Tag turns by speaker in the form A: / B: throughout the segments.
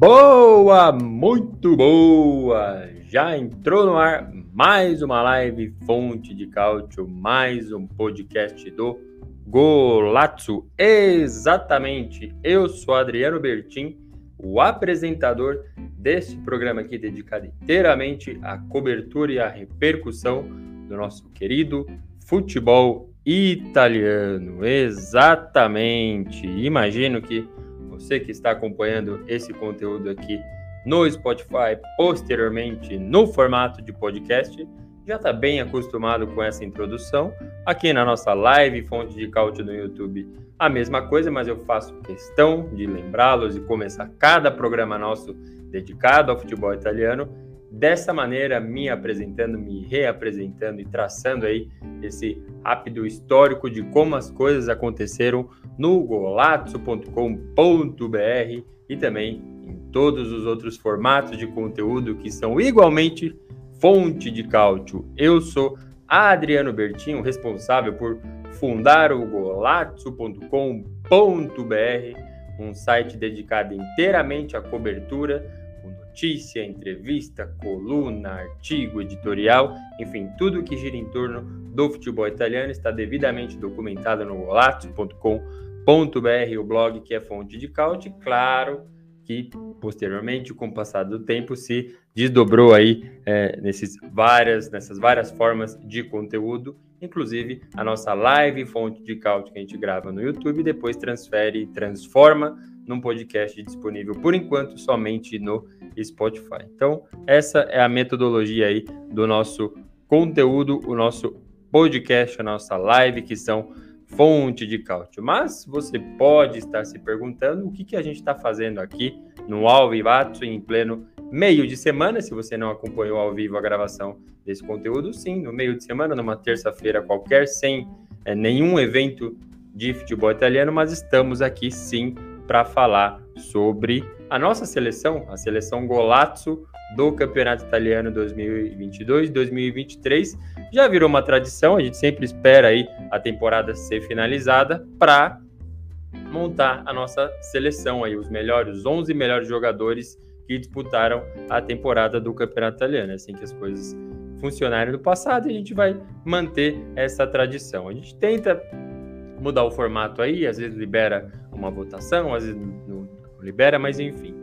A: Boa, muito boa! Já entrou no ar mais uma live Fonte de Cálcio, mais um podcast do Golazzo. Exatamente, eu sou Adriano Bertin, o apresentador deste programa aqui dedicado inteiramente à cobertura e à repercussão do nosso querido futebol italiano. Exatamente, imagino que você que está acompanhando esse conteúdo aqui no Spotify, posteriormente no formato de podcast, já está bem acostumado com essa introdução. Aqui na nossa live Fonte de Cálcio no YouTube, a mesma coisa, mas eu faço questão de lembrá-los e começar cada programa nosso dedicado ao futebol italiano dessa maneira, me apresentando, me reapresentando e traçando aí esse rápido histórico de como as coisas aconteceram no golazzo.com.br e também em todos os outros formatos de conteúdo que são igualmente fonte de cálcio. Eu sou Adriano Bertinho, responsável por fundar o golazzo.com.br, um site dedicado inteiramente à cobertura notícia, entrevista, coluna, artigo, editorial, enfim, tudo que gira em torno do futebol italiano está devidamente documentado no golazzo.com.br, o blog que é fonte de caute, claro que posteriormente, com o passar do tempo, se desdobrou aí é, nesses várias, nessas várias formas de conteúdo, inclusive a nossa live fonte de caute que a gente grava no YouTube, depois transfere e transforma num podcast disponível por enquanto somente no Spotify. Então, essa é a metodologia aí do nosso conteúdo, o nosso podcast, a nossa live, que são fonte de cálcio. Mas você pode estar se perguntando o que, que a gente está fazendo aqui no Ao em pleno meio de semana. Se você não acompanhou ao vivo a gravação desse conteúdo, sim, no meio de semana, numa terça-feira qualquer, sem é, nenhum evento de futebol italiano, mas estamos aqui sim para falar sobre a nossa seleção, a seleção Golazzo do Campeonato Italiano 2022-2023. Já virou uma tradição, a gente sempre espera aí a temporada ser finalizada para montar a nossa seleção aí, os melhores, os 11 melhores jogadores que disputaram a temporada do Campeonato Italiano. É assim que as coisas funcionaram no passado e a gente vai manter essa tradição. A gente tenta mudar o formato aí, às vezes libera uma votação, às vezes não, libera, mas enfim.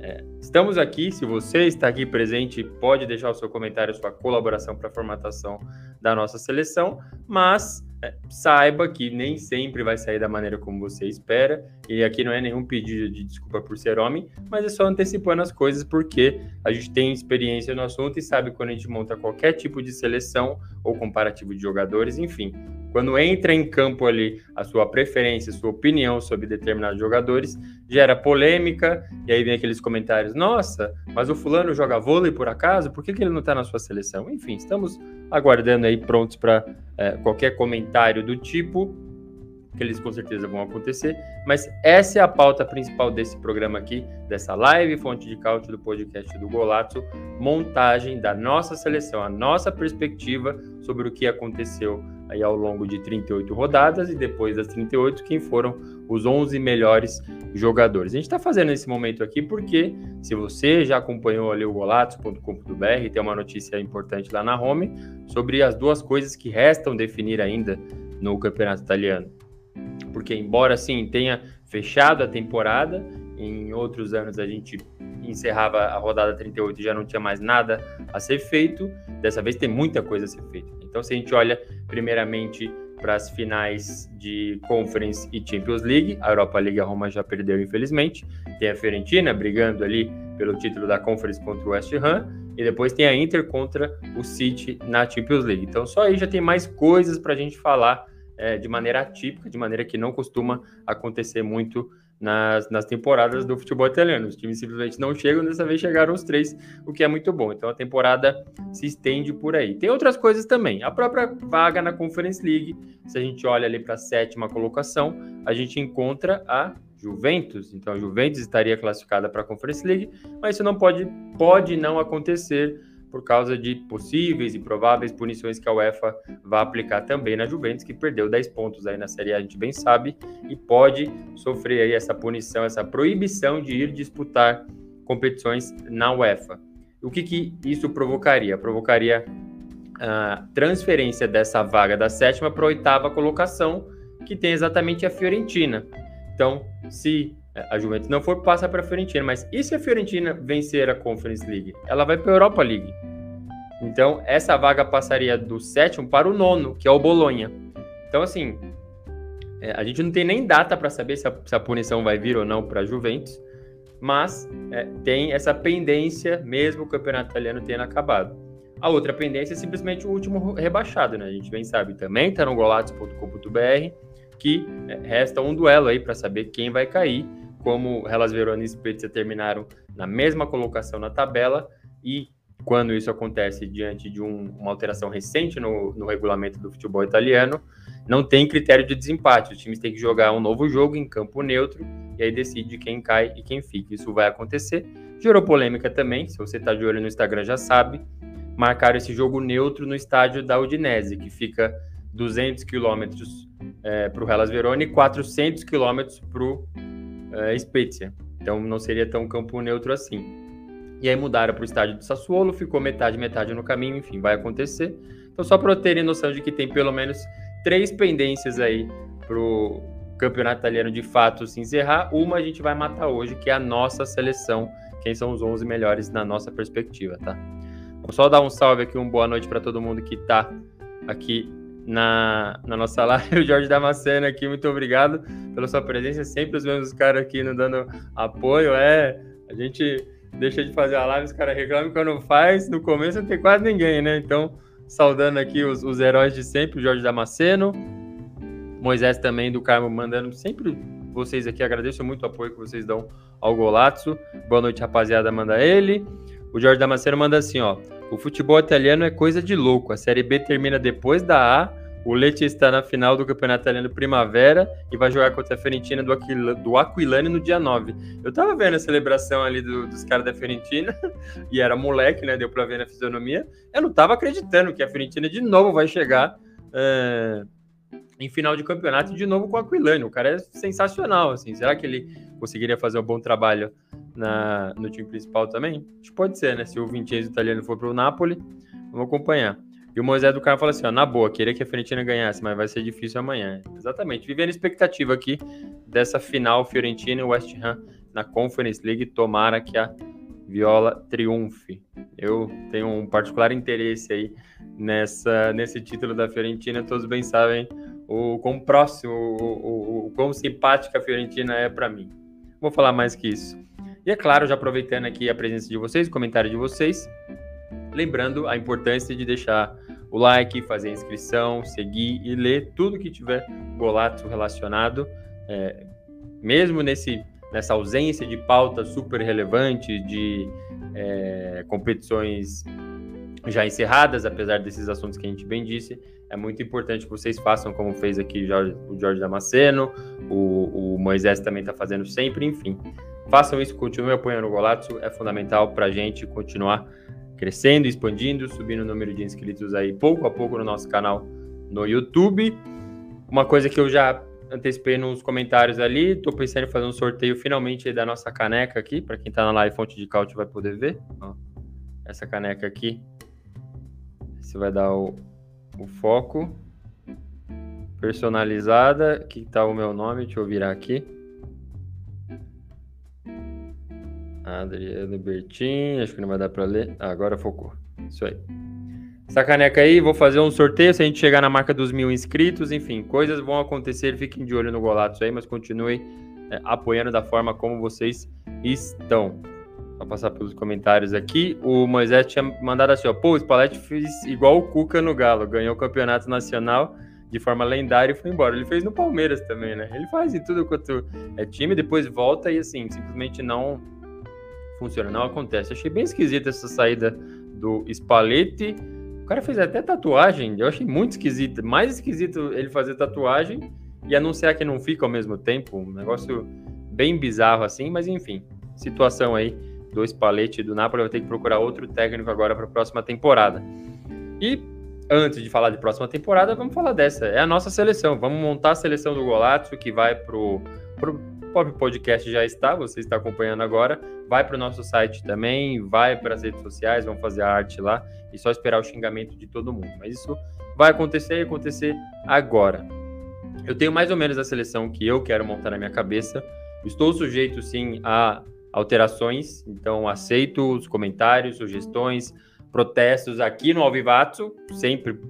A: É, estamos aqui, se você está aqui presente, pode deixar o seu comentário, sua colaboração para a formatação da nossa seleção, mas é, saiba que nem sempre vai sair da maneira como você espera, e aqui não é nenhum pedido de desculpa por ser homem, mas é só antecipando as coisas, porque a gente tem experiência no assunto e sabe quando a gente monta qualquer tipo de seleção ou comparativo de jogadores, enfim, quando entra em campo ali a sua preferência, sua opinião sobre determinados jogadores, gera polêmica, e aí vem aqueles comentários: nossa, mas o fulano joga vôlei por acaso? Por que, que ele não está na sua seleção? Enfim, estamos aguardando aí prontos para é, qualquer comentário do tipo, que eles com certeza vão acontecer, mas essa é a pauta principal desse programa aqui, dessa live Fonte de Cálcio do podcast do Golato, montagem da nossa seleção, a nossa perspectiva sobre o que aconteceu aí ao longo de 38 rodadas e depois das 38, quem foram os 11 melhores jogadores. A gente está fazendo esse momento aqui porque, se você já acompanhou ali o golatos.com.br, tem uma notícia importante lá na home sobre as duas coisas que restam definir ainda no campeonato italiano. Porque, embora sim tenha fechado a temporada, em outros anos a gente encerrava a rodada 38 e já não tinha mais nada a ser feito. Dessa vez tem muita coisa a ser feita. Então, se a gente olha primeiramente para as finais de Conference e Champions League, a Europa League a Roma já perdeu, infelizmente. Tem a Fiorentina brigando ali pelo título da Conference contra o West Ham, e depois tem a Inter contra o City na Champions League. Então só aí já tem mais coisas para a gente falar é, de maneira atípica, de maneira que não costuma acontecer muito nas, nas temporadas do futebol italiano. Os times simplesmente não chegam, dessa vez chegaram os três, o que é muito bom. Então a temporada se estende por aí. Tem outras coisas também. A própria vaga na Conference League, se a gente olha ali para a sétima colocação, a gente encontra a Juventus. Então a Juventus estaria classificada para a Conference League, mas isso não pode, pode não acontecer por causa de possíveis e prováveis punições que a UEFA vai aplicar também na Juventus, que perdeu 10 pontos aí na Série A, a gente bem sabe, e pode sofrer aí essa punição, essa proibição de ir disputar competições na UEFA. O que, que isso provocaria? Provocaria a transferência dessa vaga da sétima para a oitava colocação, que tem exatamente a Fiorentina. Então, se a Juventus não for, passa para a Fiorentina. Mas e se a Fiorentina vencer a Conference League? Ela vai para a Europa League. Então, essa vaga passaria do sétimo para o nono, que é o Bolonha. Então, assim, é, a gente não tem nem data para saber se a, se a, punição vai vir ou não para a Juventus, mas é, tem essa pendência, mesmo o campeonato italiano tendo acabado. A outra pendência é simplesmente o último rebaixado, né? A gente bem sabe também, está no golatos.com.br, que é, resta um duelo aí para saber quem vai cair como Hellas Verona e Spezia terminaram na mesma colocação na tabela e quando isso acontece diante de um, uma alteração recente no, no, regulamento do futebol italiano, não tem critério de desempate. Os times têm que jogar um novo jogo em campo neutro e aí decide quem cai e quem fica. Isso vai acontecer. Gerou polêmica também, se você está de olho no Instagram já sabe. Marcaram esse jogo neutro no estádio da Udinese, que fica 200 quilômetros é, para o Hellas Verona e 400 quilômetros para o uh, Spezia. Então não seria tão campo neutro assim. E aí mudaram para o estádio do Sassuolo, ficou metade, metade no caminho, enfim, vai acontecer. Então só para terem noção de que tem pelo menos três pendências aí para o campeonato italiano de fato se encerrar. Uma a gente vai matar hoje, que é a nossa seleção, quem são os 11 melhores na nossa perspectiva, tá? Vou só dar um salve aqui, uma boa noite para todo mundo que está aqui na, na nossa live. O Jorge Damasceno aqui, muito obrigado pela sua presença. Sempre os mesmos caras aqui nos dando apoio. É, a gente deixa de fazer a live, os caras reclamam quando faz. No começo não tem quase ninguém, né? Então, saudando aqui os, os heróis de sempre, o Jorge Damasceno. Moisés também do Carmo mandando sempre vocês aqui. Agradeço muito o apoio que vocês dão ao Golazzo. Boa noite, rapaziada. Manda ele. O Jorge Damasceno manda assim, ó. O futebol italiano é coisa de louco. A Série B termina depois da A. O Lecce está na final do Campeonato Italiano Primavera e vai jogar contra a Fiorentina do, Aquil do Aquilani no dia 9. Eu tava vendo a celebração ali do, dos caras da Fiorentina e era moleque, né? Deu pra ver na fisionomia. Eu não tava acreditando que a Fiorentina de novo vai chegar é, em final de campeonato de novo com o Aquilani. O cara é sensacional, assim. Será que ele conseguiria fazer um bom trabalho na, no time principal também? Acho que pode ser, né? Se o Vincenzo italiano for para o Napoli, vamos acompanhar. E o Moisés do Carmo fala assim: ó, na boa, queria que a Fiorentina ganhasse, mas vai ser difícil amanhã. Exatamente. Vivendo expectativa aqui dessa final Fiorentina e West Ham na Conference League. Tomara que a Viola triunfe. Eu tenho um particular interesse aí nessa, nesse título da Fiorentina. Todos bem sabem o quão próximo, o, o, o quão simpática a Fiorentina é para mim. Vou falar mais que isso. E é claro, já aproveitando aqui a presença de vocês, o comentário de vocês, lembrando a importância de deixar o like, fazer a inscrição, seguir e ler tudo que tiver Golato relacionado, é, mesmo nesse, nessa ausência de pauta super relevante, de é, competições já encerradas, apesar desses assuntos que a gente bem disse, é muito importante que vocês façam como fez aqui o Jorge Damasceno, o, o Moisés também está fazendo sempre, enfim. Façam isso, continuem apoiando o Golazzo, é fundamental para a gente continuar crescendo, expandindo, subindo o número de inscritos aí pouco a pouco no nosso canal no YouTube. Uma coisa que eu já antecipei nos comentários ali, estou pensando em fazer um sorteio finalmente da nossa caneca aqui, para quem está na live Fonte de Caute vai poder ver. Ó, essa caneca aqui, você vai dar o, o foco. Personalizada, aqui está o meu nome, deixa eu virar aqui. Adriano Bertin, acho que não vai dar para ler. Ah, agora focou. Isso aí. Essa caneca aí, vou fazer um sorteio se a gente chegar na marca dos mil inscritos. Enfim, coisas vão acontecer. Fiquem de olho no Golatos aí, mas continue é, apoiando da forma como vocês estão. Vou passar pelos comentários aqui. O Moisés tinha mandado assim, ó. Pô, o Spalletti fez igual o Cuca no Galo. Ganhou o campeonato nacional de forma lendária e foi embora. Ele fez no Palmeiras também, né? Ele faz em tudo quanto é time, depois volta e assim, simplesmente não funciona, não acontece. Achei bem esquisita essa saída do Spalletti. O cara fez até tatuagem, eu achei muito esquisito. Mais esquisito ele fazer tatuagem e anunciar que não fica ao mesmo tempo. Um negócio bem bizarro assim, mas enfim, situação aí do Spalletti do Napoli vai ter que procurar outro técnico agora para a próxima temporada. E antes de falar de próxima temporada, vamos falar dessa. É a nossa seleção. Vamos montar a seleção do Golazzo, que vai pro, pro Pop Podcast já está, você está acompanhando agora. Vai para o nosso site também, vai para as redes sociais, vamos fazer a arte lá e só esperar o xingamento de todo mundo. Mas isso vai acontecer e acontecer agora. Eu tenho mais ou menos a seleção que eu quero montar na minha cabeça. Estou sujeito sim a alterações, então aceito os comentários, sugestões, protestos aqui no Alvivato, sempre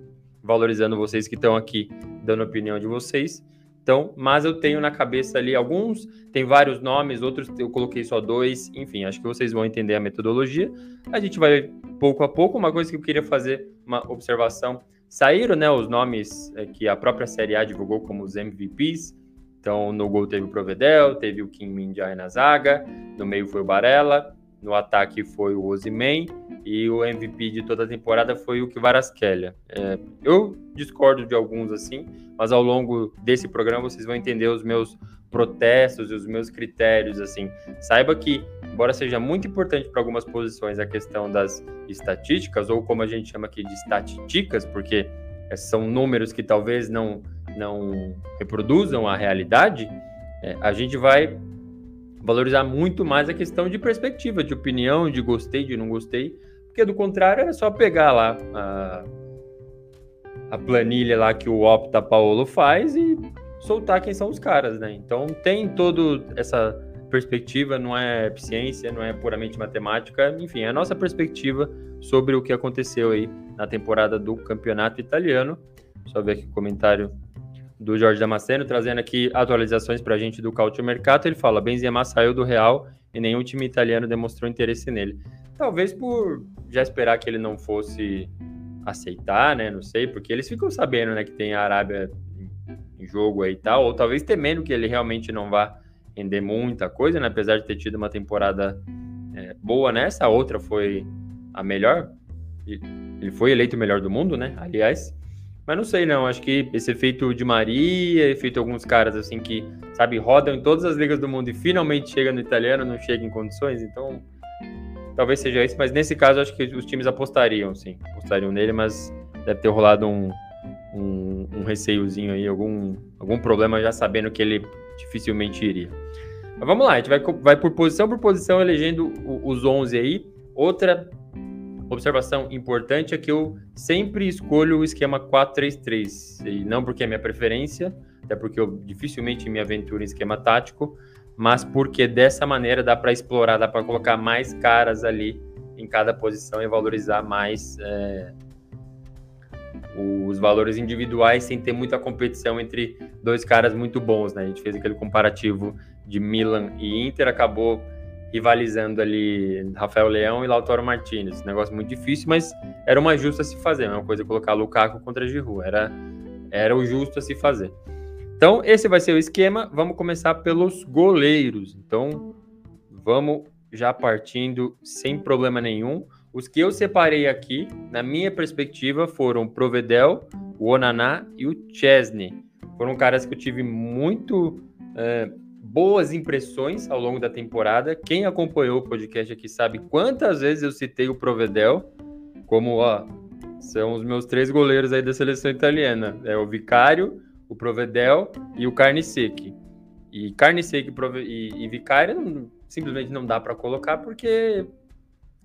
A: valorizando vocês que estão aqui dando opinião de vocês. Então, mas eu tenho na cabeça ali alguns, tem vários nomes, outros eu coloquei só dois, enfim, acho que vocês vão entender a metodologia. A gente vai pouco a pouco. Uma coisa que eu queria fazer, uma observação: saíram né, os nomes é, que a própria Série A divulgou como os MVPs. Então, no gol teve o Provedel, teve o Kim Min Jae na zaga, no meio foi o Barella, no ataque foi o Ozyman e o MVP de toda a temporada foi o Kvaratskhelia. É, eu discordo de alguns assim, mas ao longo desse programa vocês vão entender os meus protestos e os meus critérios assim. Saiba que, embora seja muito importante para algumas posições a questão das estatísticas ou como a gente chama aqui de estatísticas, porque são números que talvez não não reproduzam a realidade, é, a gente vai valorizar muito mais a questão de perspectiva, de opinião, de gostei, de não gostei, porque do contrário era só pegar lá a, a planilha lá que o Opta Paulo faz e soltar quem são os caras, né? Então tem toda essa perspectiva, não é ciência, não é puramente matemática, enfim, é a nossa perspectiva sobre o que aconteceu aí na temporada do campeonato italiano. Só ver aqui o comentário do Jorge Damasceno, trazendo aqui atualizações para a gente do Cautio Mercato. Ele fala: Benzema saiu do Real e nenhum time italiano demonstrou interesse nele. Talvez por já esperar que ele não fosse aceitar, né? Não sei, porque eles ficam sabendo, né, que tem a Arábia em jogo aí e tal, ou talvez temendo que ele realmente não vá render muita coisa, né? Apesar de ter tido uma temporada é, boa nessa, a outra foi a melhor. Ele foi eleito o melhor do mundo, né? Aliás. Mas não sei, não. Acho que esse efeito de Maria, efeito alguns caras assim que, sabe, rodam em todas as ligas do mundo e finalmente chega no italiano, não chega em condições. Então, talvez seja isso. Mas nesse caso, acho que os times apostariam, sim. Apostariam nele, mas deve ter rolado um, um, um receiozinho aí, algum, algum problema já sabendo que ele dificilmente iria. Mas vamos lá, a gente vai, vai por posição por posição elegendo os 11 aí. Outra observação importante é que eu sempre escolho o esquema 4-3-3, e não porque é minha preferência, até porque eu dificilmente me aventuro em esquema tático, mas porque dessa maneira dá para explorar, dá para colocar mais caras ali em cada posição e valorizar mais é, os valores individuais sem ter muita competição entre dois caras muito bons, né? A gente fez aquele comparativo de Milan e Inter, acabou rivalizando ali Rafael Leão e Lautaro Martinez. Negócio muito difícil, mas era uma justa a se fazer. É uma coisa colocar Lukaku contra Giroud. Era, era o justo a se fazer. Então, esse vai ser o esquema. Vamos começar pelos goleiros. Então, vamos já partindo sem problema nenhum. Os que eu separei aqui, na minha perspectiva, foram Provedel, o Onaná e o Chesney. Foram caras que eu tive muito... É, boas impressões ao longo da temporada. Quem acompanhou o podcast aqui sabe quantas vezes eu citei o Provedel como, ó, são os meus três goleiros aí da seleção italiana. É o Vicário, o Provedel e o Carniceque. E Carniceque e, e Vicário simplesmente não dá para colocar porque,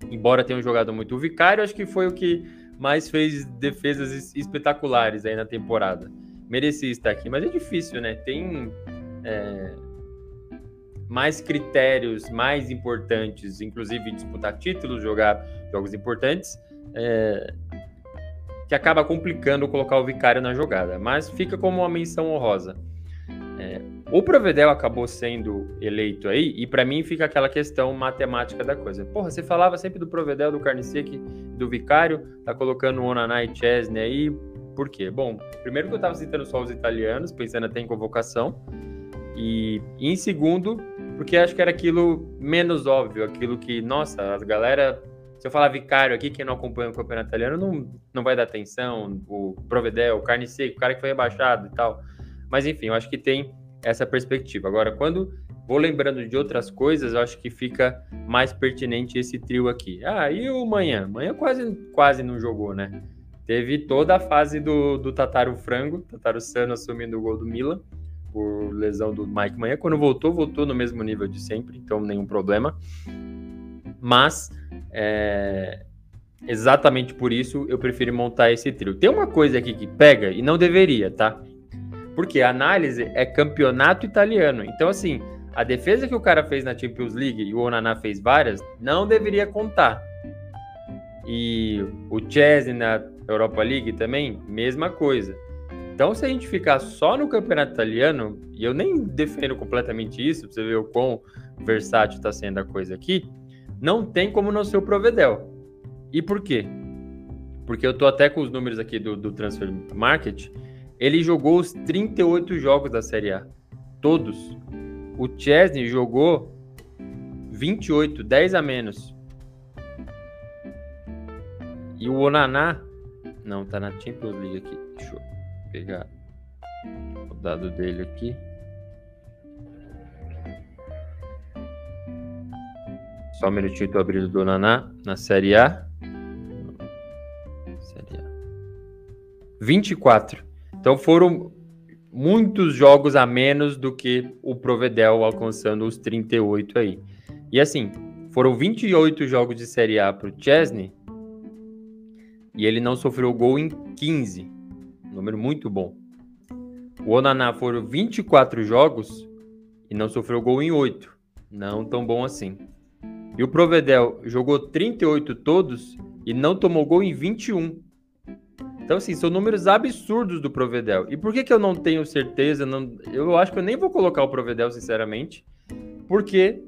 A: embora tenham jogado muito o Vicário, acho que foi o que mais fez defesas espetaculares aí na temporada. Merecia estar aqui, mas é difícil, né? Tem... É mais critérios mais importantes, inclusive disputar títulos, jogar jogos importantes, é, que acaba complicando colocar o Vicário na jogada. Mas fica como uma menção honrosa. É, O Provedel acabou sendo eleito aí, e para mim fica aquela questão matemática da coisa. Porra, você falava sempre do Provedel, do Carniceque, do Vicário, tá colocando o Onaná e Chesney aí, por quê? Bom, primeiro que eu tava citando só os italianos, pensando até em convocação, e em segundo, porque acho que era aquilo menos óbvio, aquilo que, nossa, a galera se eu falar Vicário aqui, quem não acompanha o campeonato italiano não, não vai dar atenção. O Provedel, o Carne Seco, o cara que foi rebaixado e tal. Mas enfim, eu acho que tem essa perspectiva. Agora, quando vou lembrando de outras coisas, eu acho que fica mais pertinente esse trio aqui. Ah, e o Manhã? Manhã quase, quase não jogou, né? Teve toda a fase do, do Tataru Frango, Tataru Sano assumindo o gol do Milan, por lesão do Mike Manhã. Quando voltou, voltou no mesmo nível de sempre, então nenhum problema. Mas, é, exatamente por isso, eu prefiro montar esse trio. Tem uma coisa aqui que pega, e não deveria, tá? Porque a análise é campeonato italiano. Então, assim, a defesa que o cara fez na Champions League e o Onaná fez várias, não deveria contar. E o Chesney na Europa League também, mesma coisa. Então, se a gente ficar só no campeonato italiano, e eu nem defendo completamente isso, pra você ver o quão versátil está sendo a coisa aqui, não tem como não ser o Provedel. E por quê? Porque eu tô até com os números aqui do, do Transfer Market ele jogou os 38 jogos da Série A. Todos. O Chesney jogou 28, 10 a menos. E o Onaná. Não, tá na Champions League aqui. Deixa eu pegar o dado dele aqui. Só um minutinho, tô abrindo do Onaná na Série A. Série A. 24. Então foram muitos jogos a menos do que o Provedel alcançando os 38 aí. E assim, foram 28 jogos de Série A para o Chesney e ele não sofreu gol em 15. Número muito bom. O Onaná foram 24 jogos e não sofreu gol em 8. Não tão bom assim. E o Provedel jogou 38 todos e não tomou gol em 21. Então, assim, são números absurdos do Provedel. E por que, que eu não tenho certeza? Não, eu acho que eu nem vou colocar o Provedel, sinceramente, porque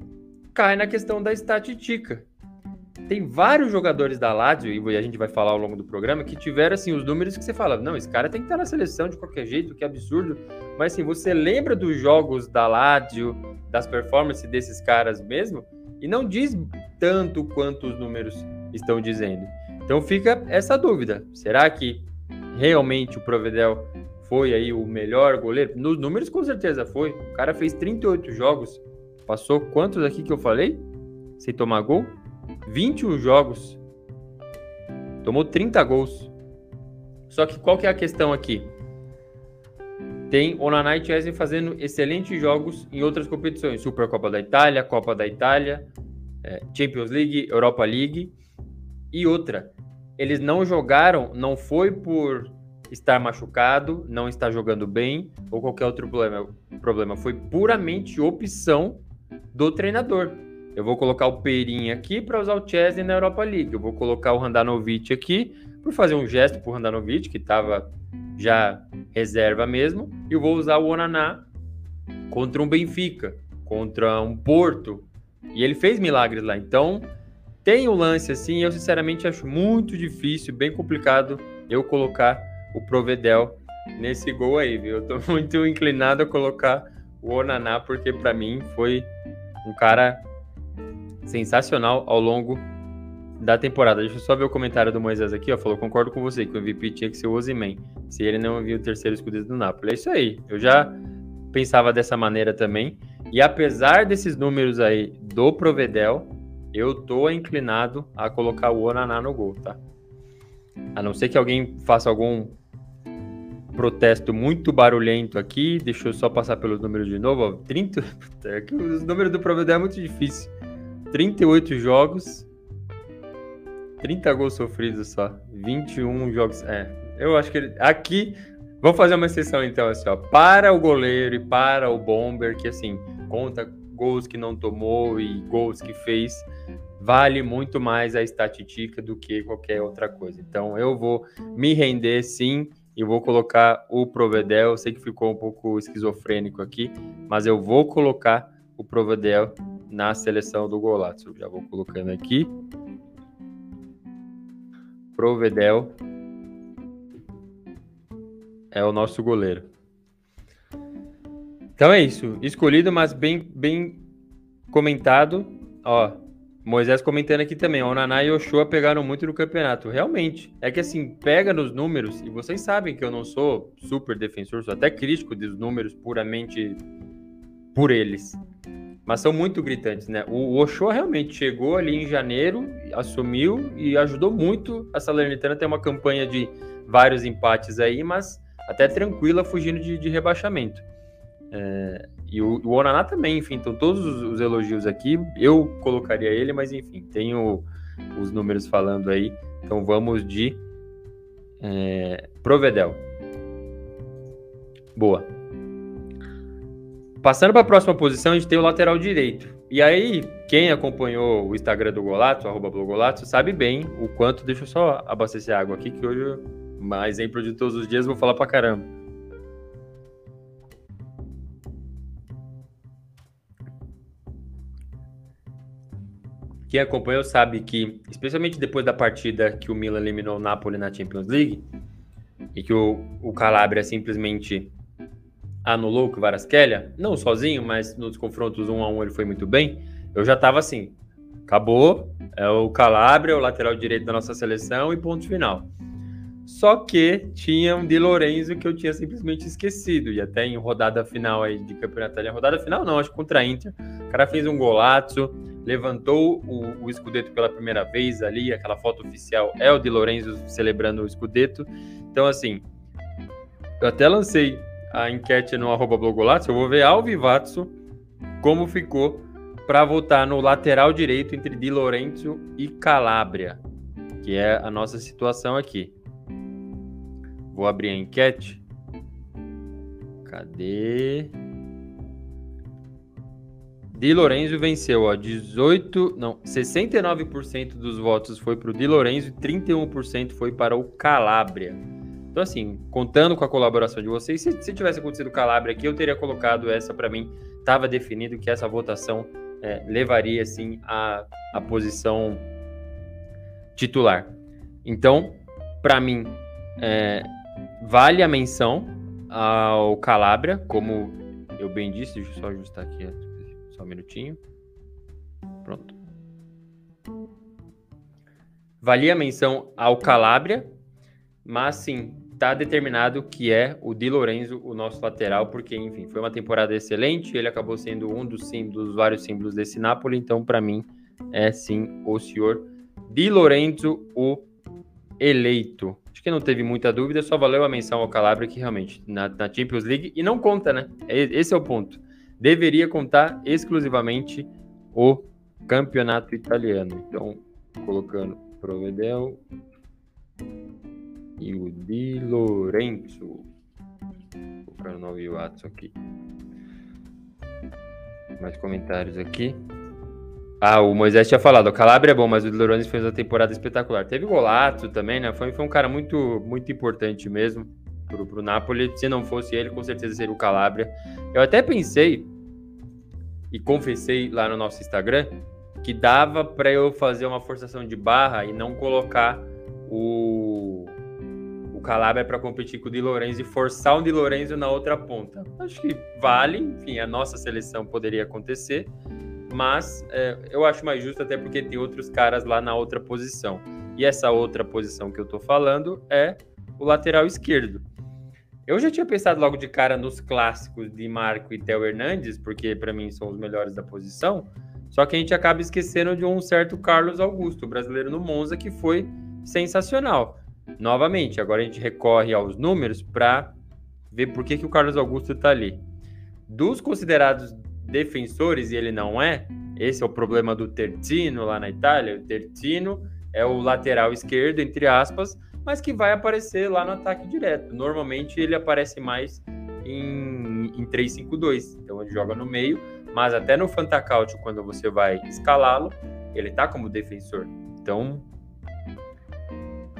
A: cai na questão da estatística. Tem vários jogadores da Lazio, e a gente vai falar ao longo do programa, que tiveram, assim, os números que você fala, não, esse cara tem que estar na seleção de qualquer jeito, que absurdo. Mas, assim, você lembra dos jogos da Lazio, das performances desses caras mesmo, e não diz tanto quanto os números estão dizendo. Então fica essa dúvida. Será que realmente o Provedel foi aí o melhor goleiro? Nos números, com certeza foi. O cara fez 38 jogos, passou quantos aqui que eu falei? Sem tomar gol? 21 jogos. Tomou 30 gols. Só que qual que é a questão aqui? Tem Onana e Chesney fazendo excelentes jogos em outras competições. Supercopa da Itália, Copa da Itália, é, Champions League, Europa League. E outra, eles não jogaram, não foi por estar machucado, não estar jogando bem ou qualquer outro problema. problema foi puramente opção do treinador. Eu vou colocar o Perin aqui para usar o Chesney na Europa League. Eu vou colocar o Randanovic aqui por fazer um gesto para o Randanovic, que estava já reserva mesmo. E eu vou usar o Onaná contra um Benfica, contra um Porto. E ele fez milagres lá. Então, tem o lance assim, eu sinceramente acho muito difícil, bem complicado eu colocar o Provedel nesse gol aí, viu? Eu tô muito inclinado a colocar o Onaná, porque para mim foi um cara sensacional ao longo da temporada. Deixa eu só ver o comentário do Moisés aqui, ó. Falou: concordo com você que o MVP tinha que ser o Ozyman, se ele não viu o terceiro escudo do Napoli. É isso aí. Eu já pensava dessa maneira também. E apesar desses números aí do Provedel, eu tô inclinado a colocar o Onaná no gol, tá? A não ser que alguém faça algum protesto muito barulhento aqui. Deixa eu só passar pelos números de novo. Ó. 30... É os números do Provedel é muito difícil. 38 jogos. 30 gols sofridos só. 21 jogos. É, eu acho que ele... aqui Vamos fazer uma exceção então, assim, ó, para o goleiro e para o bomber, que assim, conta gols que não tomou e gols que fez, vale muito mais a estatística do que qualquer outra coisa. Então eu vou me render sim e vou colocar o Provedel. Sei que ficou um pouco esquizofrênico aqui, mas eu vou colocar o Provedel na seleção do Golaço. Já vou colocando aqui. Provedel é o nosso goleiro. Então é isso. Escolhido, mas bem, bem comentado. Ó, Moisés comentando aqui também. O Naná e o Ochoa pegaram muito no campeonato. Realmente. É que assim, pega nos números, e vocês sabem que eu não sou super defensor, sou até crítico dos números puramente por eles. Mas são muito gritantes, né? O Ochoa realmente chegou ali em janeiro, assumiu e ajudou muito a Salernitana ter uma campanha de vários empates aí, mas até tranquila, fugindo de, de rebaixamento. É, e o, o Onaná também, enfim, então todos os, os, elogios aqui, eu colocaria ele, mas enfim, tenho os números falando aí, então vamos de é, Provedel. Boa. Passando para a próxima posição, a gente tem o lateral direito. E aí, quem acompanhou o Instagram do Golato, arroba Golato, sabe bem o quanto. Deixa eu só abastecer água aqui, que hoje, mais exemplo de todos os dias, vou falar para caramba. Quem acompanhou sabe que, especialmente depois da partida que o Milan eliminou o Napoli na Champions League, e que o, o Calabria simplesmente anulou o Kvaratskhelia, não sozinho, mas nos confrontos um a um ele foi muito bem, eu já estava assim, acabou, é o Calabria, o lateral direito da nossa seleção e ponto final. Só que tinha um Di Lorenzo que eu tinha simplesmente esquecido. E até em rodada final aí de campeonato italiano. Rodada final não, acho que contra a Inter. O cara fez um golaço, levantou o, o Scudetto pela primeira vez ali. Aquela foto oficial é o Di Lorenzo celebrando o Scudetto. Então, assim, eu até lancei a enquete no arroba Blogolato. Eu vou ver ao vivato como ficou para votar no lateral direito entre Di Lorenzo e Calabria, que é a nossa situação aqui. Vou abrir a enquete. Cadê? Di Lorenzo venceu, ó, 18, não, 69% dos votos foi para o Di Lorenzo e 31% foi para o Calabria. Então assim, contando com a colaboração de vocês, se, se tivesse acontecido o Calabria aqui, eu teria colocado essa para mim, estava definido que essa votação é, levaria assim a, a posição titular. Então, para mim, é, Vale a menção ao Calabria, como eu bem disse, deixa eu só ajustar aqui, só um minutinho. Pronto. Valia a menção ao Calabria, mas sim, está determinado que é o Di Lorenzo o nosso lateral, porque, enfim, foi uma temporada excelente, ele acabou sendo um dos dos vários símbolos desse Napoli, então, para mim, é sim o senhor Di Lorenzo o eleito. Acho que não teve muita dúvida, só valeu a menção ao Calabria que realmente na, na Champions League e não conta, né? Esse é o ponto. Deveria contar exclusivamente o campeonato italiano. Então, colocando Provedel e o Di Lorenzo. Colocando no Vivato aqui. Mais comentários aqui. Ah, o Moisés tinha falado, o Calabria é bom, mas o Lorenzi fez uma temporada espetacular. Teve golato também, né? Foi, foi um cara muito, muito importante mesmo pro, pro Napoli. Se não fosse ele, com certeza seria o Calabria. Eu até pensei e confessei lá no nosso Instagram que dava para eu fazer uma forçação de barra e não colocar o, o Calabria para competir com o Di Lorenzo e forçar o Di Lorenzo na outra ponta. Acho que vale, enfim, a nossa seleção poderia acontecer mas é, eu acho mais justo até porque tem outros caras lá na outra posição. E essa outra posição que eu tô falando é o lateral esquerdo. Eu já tinha pensado logo de cara nos clássicos de Marco e Theo Hernandes, porque para mim são os melhores da posição. Só que a gente acaba esquecendo de um certo Carlos Augusto, brasileiro no Monza, que foi sensacional. Novamente, agora a gente recorre aos números para ver por que, que o Carlos Augusto está ali. Dos considerados defensores e ele não é. Esse é o problema do Tertino lá na Itália. O Tertino é o lateral esquerdo, entre aspas, mas que vai aparecer lá no ataque direto. Normalmente ele aparece mais em, em 3-5-2, então ele joga no meio, mas até no Fantacaut, quando você vai escalá-lo, ele tá como defensor. Então,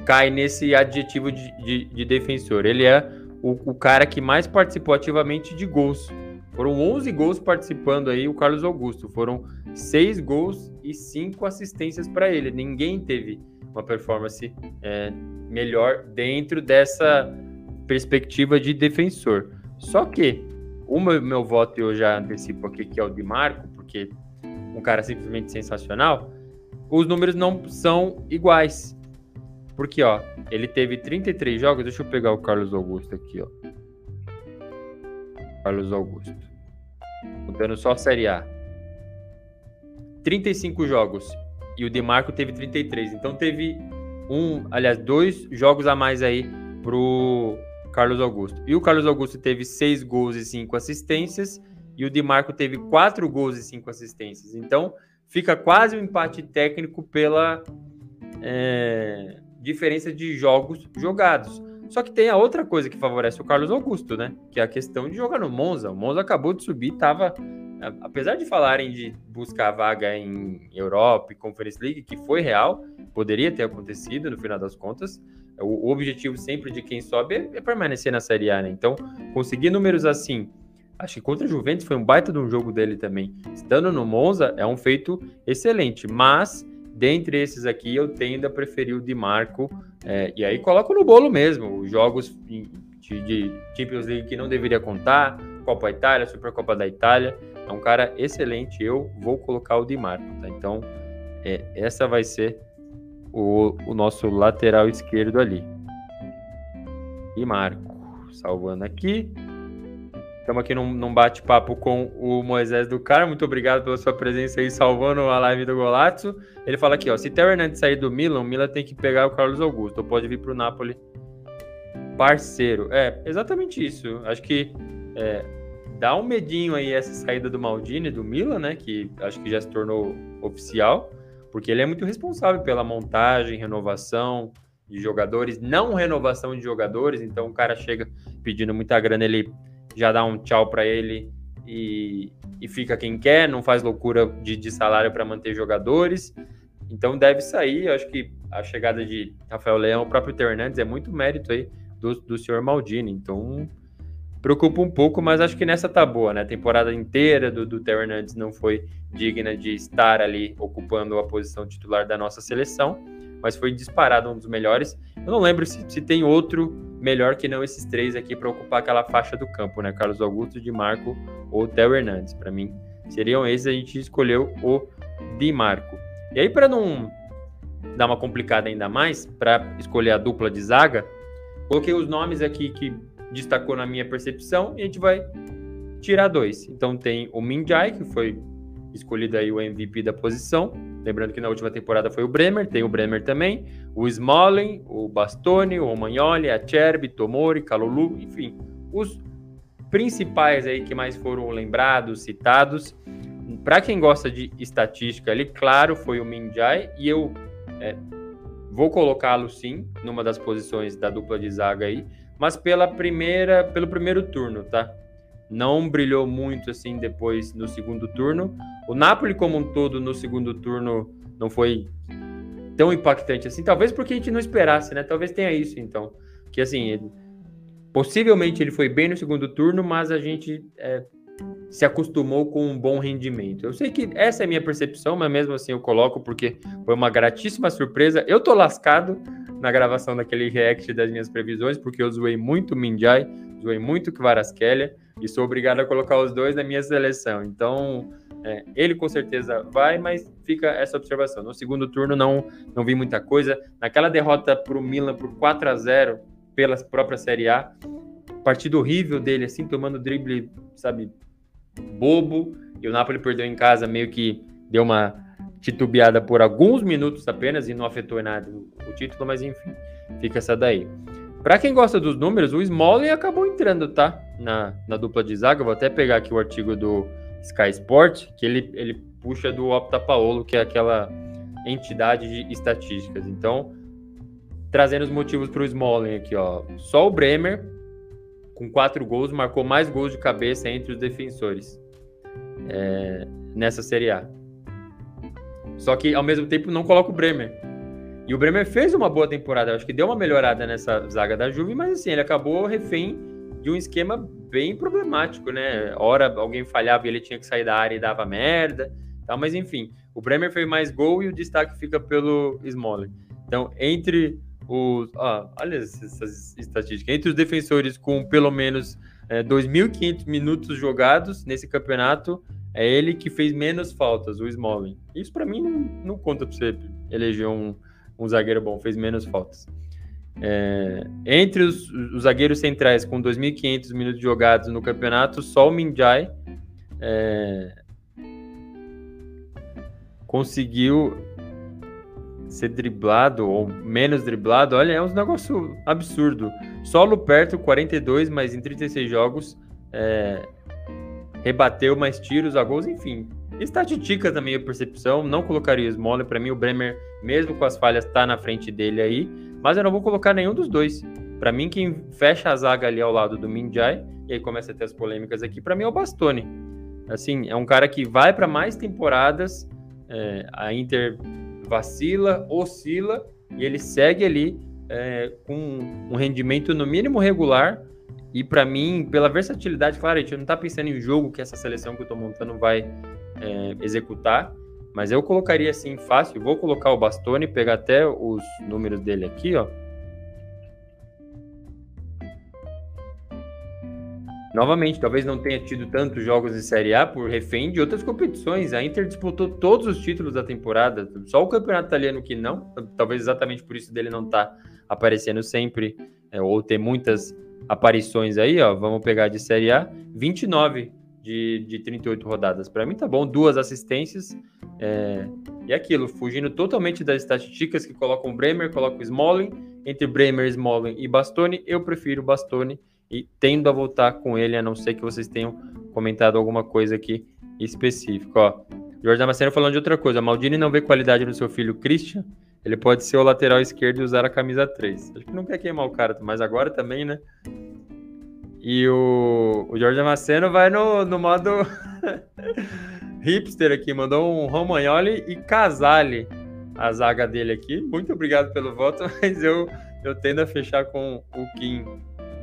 A: cai nesse adjetivo de, de, de defensor. Ele é o, o, cara que mais participou ativamente de gols. Foram 11 gols participando aí, o Carlos Augusto. Foram 6 gols e 5 assistências para ele. Ninguém teve uma performance é, melhor dentro dessa perspectiva de defensor. Só que o meu, meu voto eu já antecipo aqui que é o de Marco, porque um cara simplesmente sensacional. Os números não são iguais. Porque, ó, ele teve 33 jogos. Deixa eu pegar o Carlos Augusto aqui, ó. Carlos Augusto. Contando só a Série A. 35 jogos. E o Demarco teve 33. Então teve um, aliás, dois jogos a mais aí pro Carlos Augusto. E o Carlos Augusto teve 6 gols e 5 assistências. E o Demarco teve 4 gols e 5 assistências. Então fica quase um empate técnico pela. É diferença de jogos jogados. Só que tem a outra coisa que favorece o Carlos Augusto, né? Que é a questão de jogar no Monza. O Monza acabou de subir, tava. Apesar de falarem de buscar vaga em Europa e Conference League, que foi real, poderia ter acontecido no final das contas. O, objetivo sempre de quem sobe é, é, permanecer na Série A, né? Então, conseguir números assim, acho que contra o Juventus foi um baita de um jogo dele também. Estando no Monza é um feito excelente, mas Dentre esses aqui, eu tendo a preferir o Di Marco. É, e aí coloco no bolo mesmo. Os jogos de, de, Champions League que não deveria contar, Copa Itália, Supercopa da Itália. É um cara excelente. Eu vou colocar o Di Marco, tá? Então, é, essa vai ser o, o nosso lateral esquerdo ali. Di Marco. Salvando aqui. Estamos aqui num, num bate-papo com o Moisés do Carmo. Muito obrigado pela sua presença aí, salvando a live do Golazzo. Ele fala aqui, ó, se Theo Hernandes sair do Milan, o Milan tem que pegar o Carlos Augusto, ou pode vir para o Napoli parceiro. É, exatamente isso. Acho que é, dá um medinho aí essa saída do Maldini, do Milan, né, que acho que já se tornou oficial, porque ele é muito responsável pela montagem, renovação de jogadores, não renovação de jogadores, então o cara chega pedindo muita grana, ele já dá um tchau para ele e, e, fica quem quer, não faz loucura de, de salário para manter jogadores. Então deve sair. Eu acho que a chegada de Rafael Leão, o próprio Theo Hernandes, é muito mérito aí do, do senhor Maldini. Então preocupa um pouco, mas acho que nessa tá boa, né? A temporada inteira do, do Theo Hernandes não foi digna de estar ali ocupando a posição titular da nossa seleção mas foi disparado um dos melhores. Eu não lembro se, se tem outro melhor que não esses três aqui para ocupar aquela faixa do campo, né? Carlos Augusto, Di Marco ou Theo Hernandes. Para mim, seriam esses, a gente escolheu o Di Marco. E aí, para não dar uma complicada ainda mais, para escolher a dupla de zaga, coloquei os nomes aqui que destacou na minha percepção e a gente vai tirar dois. Então tem o Minjai, que foi escolhido aí o MVP da posição. Lembrando que na última temporada foi o Bremer, tem o Bremer também, o Smalling, o Bastoni, o Romagnoli, a Cherby, Tomori, Calulu, enfim, os principais aí que mais foram lembrados, citados. Para quem gosta de estatística ali, claro, foi o Minjai e eu é, vou colocá-lo sim numa das posições da dupla de zaga aí, mas pela primeira, pelo primeiro turno, tá? Não brilhou muito assim depois no segundo turno. O Napoli como um todo no segundo turno não foi tão impactante assim, talvez porque a gente não esperasse, né? Talvez tenha isso então, que assim, ele, possivelmente ele foi bem no segundo turno, mas a gente é, se acostumou com um bom rendimento. Eu sei que essa é a minha percepção, mas mesmo assim eu coloco porque foi uma gratíssima surpresa. Eu tô lascado na gravação daquele react das minhas previsões, porque eu zoei muito o Minjai, zoei muito o Kvaratskhelia, e sou obrigado a colocar os dois na minha seleção. Então, é, ele com certeza vai, mas fica essa observação. No segundo turno não, não vi muita coisa. Naquela derrota para o Milan por 4 a 0 pela própria Série A, partido horrível dele, assim, tomando drible, sabe, bobo. E o Napoli perdeu em casa, meio que deu uma titubeada por alguns minutos apenas e não afetou nada o título, mas enfim, fica essa daí. Para quem gosta dos números, o Smalling acabou entrando, tá? Na, na dupla de zaga. Vou até pegar aqui o artigo do Sky Sport, que ele, ele puxa do Opta Paolo, que é aquela entidade de estatísticas. Então, trazendo os motivos para o Smalling aqui, ó. Só o Bremer, com quatro gols, marcou mais gols de cabeça entre os defensores é, nessa Série A. Só que, ao mesmo tempo, não coloca o Bremer. E o Bremer fez uma boa temporada, acho que deu uma melhorada nessa zaga da Juve, mas assim, ele acabou refém de um esquema bem problemático, né? Hora alguém falhava e ele tinha que sair da área e dava merda, tal, mas enfim, o Bremer fez mais gol e o destaque fica pelo Smalling. Então, entre os. Ah, olha essas estatísticas. Entre os defensores com pelo menos é, 2.500 minutos jogados nesse campeonato, é ele que fez menos faltas, o Smalling. Isso para mim não, não conta para você eleger um, um zagueiro bom, fez menos faltas. É, entre os, os, zagueiros centrais com 2.500 minutos jogados no campeonato, só o Minjai é, conseguiu ser driblado ou menos driblado. Olha, é um negócio absurdo. Solo perto, 42, mas em 36 jogos é, rebateu mais tiros a gols, enfim. Estatística também a percepção, não colocaria o Smoller, para mim o Bremer, mesmo com as falhas, está na frente dele aí, mas eu não vou colocar nenhum dos dois. Para mim, quem fecha a zaga ali ao lado do Minjai, e aí começa a ter as polêmicas aqui, para mim é o Bastoni. Assim, é um cara que vai para mais temporadas, é, a Inter vacila, oscila, e ele segue ali é, com um rendimento no mínimo regular, e para mim, pela versatilidade, claro, a gente não tá pensando em jogo que essa seleção que eu tô montando vai é, executar, mas eu colocaria assim fácil, vou colocar o Bastoni, pegar até os números dele aqui, ó. Novamente, talvez não tenha tido tantos jogos de Série A por refém de outras competições. A Inter disputou todos os títulos da temporada, só o campeonato italiano que não. Talvez exatamente por isso dele não tá aparecendo sempre, é, ou ter muitas aparições aí, ó. Vamos pegar de Série A, 29 de, de 38 rodadas. Para mim tá bom, duas assistências. É, e aquilo, fugindo totalmente das estatísticas que colocam o Bremer, colocam o Smalling. Entre Bremer, Smalling e Bastoni, eu prefiro Bastoni e tendo a voltar com ele, a não ser que vocês tenham comentado alguma coisa aqui específica. Ó, Jorge Damasceno falando de outra coisa. Maldini não vê qualidade no seu filho Christian. Ele pode ser o lateral esquerdo e usar a camisa 3. Acho que não quer queimar o cara, mas agora também, né? E o, o Jorge Damasceno vai no, no modo hipster aqui. Mandou um Romagnoli e Casale a zaga dele aqui. Muito obrigado pelo voto, mas eu, eu tendo a fechar com o Kim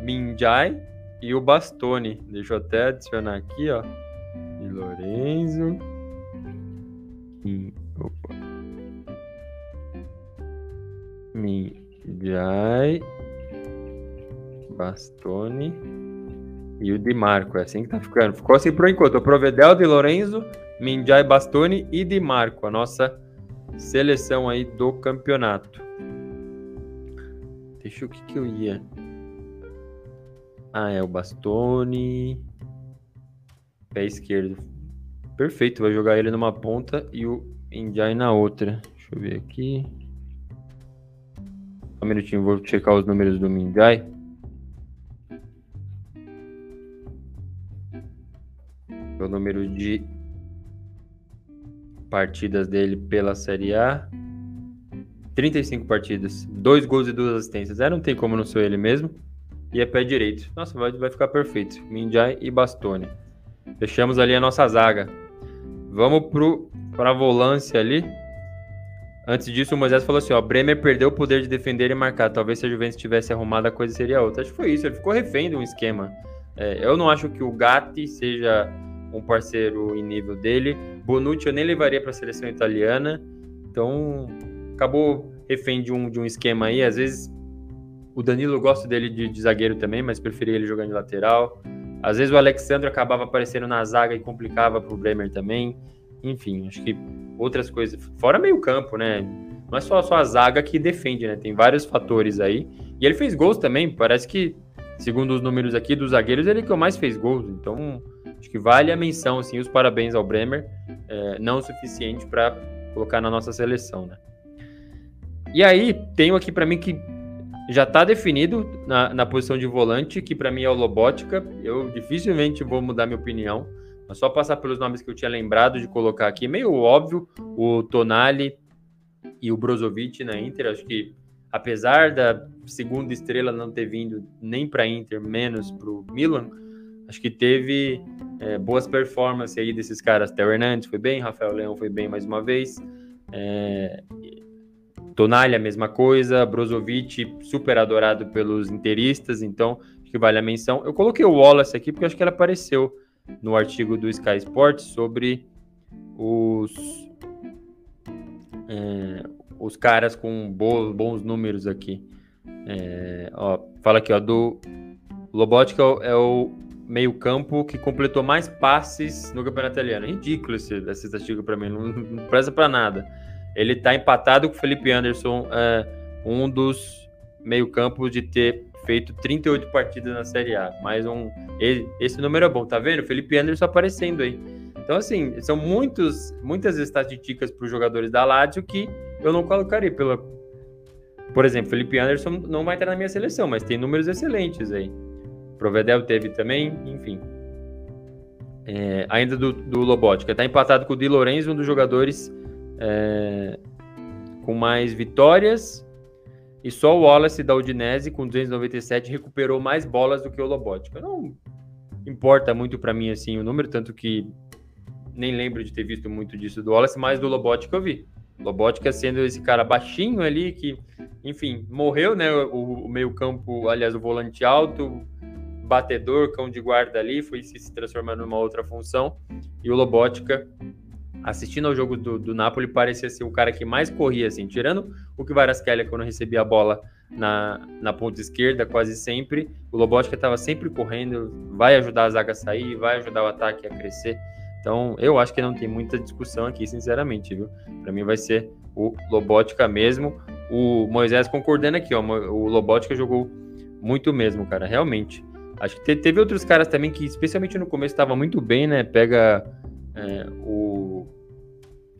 A: Minjai e o Bastoni. Deixa eu até adicionar aqui, ó. E Lorenzo. Opa. Mijai, Bastoni e o Di Marco. É assim que tá ficando. Ficou assim por enquanto. O Provedel, de Lorenzo, Minjai, Bastoni e Di Marco. A nossa seleção aí do campeonato. Deixa eu o que, que eu ia. Ah, é o Bastoni. Pé esquerdo. Perfeito, vai jogar ele numa ponta e o Indiai na outra. Deixa eu ver aqui. Um minutinho, vou checar os números do Minjai. Número de partidas dele pela Série A. 35 partidas, dois gols e duas assistências. É, não tem como não ser ele mesmo. E é pé direito. Nossa, vai, vai ficar perfeito. Minjai e Bastoni. Fechamos ali a nossa zaga. Vamos para a volância ali. Antes disso, o Moisés falou assim: ó, Bremer perdeu o poder de defender e marcar. Talvez se a Juventus tivesse arrumado, a coisa seria outra. Acho que foi isso, ele ficou refém de um esquema. É, eu não acho que o Gatti seja um parceiro em nível dele. Bonucci eu nem levaria para a seleção italiana. Então, acabou refém de um, de um esquema aí. Às vezes, o Danilo gosta dele de, de zagueiro também, mas preferia ele jogando de lateral. Às vezes, o Alexandre acabava aparecendo na zaga e complicava para o Bremer também. Enfim, acho que outras coisas. Fora meio campo, né? Não é só, só a zaga que defende, né? Tem vários fatores aí. E ele fez gols também. Parece que, segundo os números aqui dos zagueiros, ele é que mais fez gols. Então, acho que vale a menção, assim, os parabéns ao Bremer. É, não o suficiente para colocar na nossa seleção, né? E aí, tenho aqui para mim que já está definido na, na posição de volante, que para mim é o Lobótica. Eu dificilmente vou mudar minha opinião. Mas só passar pelos nomes que eu tinha lembrado de colocar aqui, meio óbvio, o Tonali e o Brozovic na Inter. Acho que, apesar da segunda estrela não ter vindo nem para Inter, menos para o Milan, acho que teve é, boas performances aí desses caras. Theo Hernandes foi bem, Rafael Leão foi bem mais uma vez. É, Tonali, a mesma coisa. Brozovic, super adorado pelos interistas, então acho que vale a menção. Eu coloquei o Wallace aqui porque acho que ele apareceu no artigo do Sky Sports sobre os, é, os caras com bons, bons números aqui. É, ó, fala aqui, ó, do Lobotka é o meio-campo que completou mais passes no campeonato italiano. Ridículo esse, essa estatística para mim, não, não presta para nada. Ele está empatado com o Felipe Anderson, é, um dos meio-campos de ter feito 38 partidas na Série A. Mais um. Esse número é bom, tá vendo? Felipe Anderson aparecendo aí. Então, assim, são muitos, muitas estatísticas para os jogadores da Lazio que eu não colocaria. Pela... Por exemplo, Felipe Anderson não vai entrar na minha seleção, mas tem números excelentes aí. Provedel teve também, enfim. É, ainda do, do Lobotka, está empatado com o Di Lorenzo, um dos jogadores é, com mais vitórias. E só o Wallace da Udinese, com 297, recuperou mais bolas do que o Lobotka. Não importa muito para mim assim o número, tanto que nem lembro de ter visto muito disso do Wallace, mas do Lobotka eu vi. Lobotka sendo esse cara baixinho ali, que, enfim, morreu, né? O, o meio-campo, aliás, o volante alto, batedor, cão de guarda ali, foi se transformando numa outra função. E o Lobotka, assistindo ao jogo do, do Napoli, parecia ser o cara que mais corria, assim, tirando o que Varaskelia quando recebia a bola na, na ponta esquerda, quase sempre. O Lobotka estava sempre correndo, vai ajudar a zaga a sair, vai ajudar o ataque a crescer. Então, eu acho que não tem muita discussão aqui, sinceramente, viu? Para mim vai ser o Lobotka mesmo. O Moisés concordando aqui, ó, o Lobotka jogou muito mesmo, cara, realmente. Acho que teve outros caras também que, especialmente no começo, estavam muito bem, né? Pega é, o.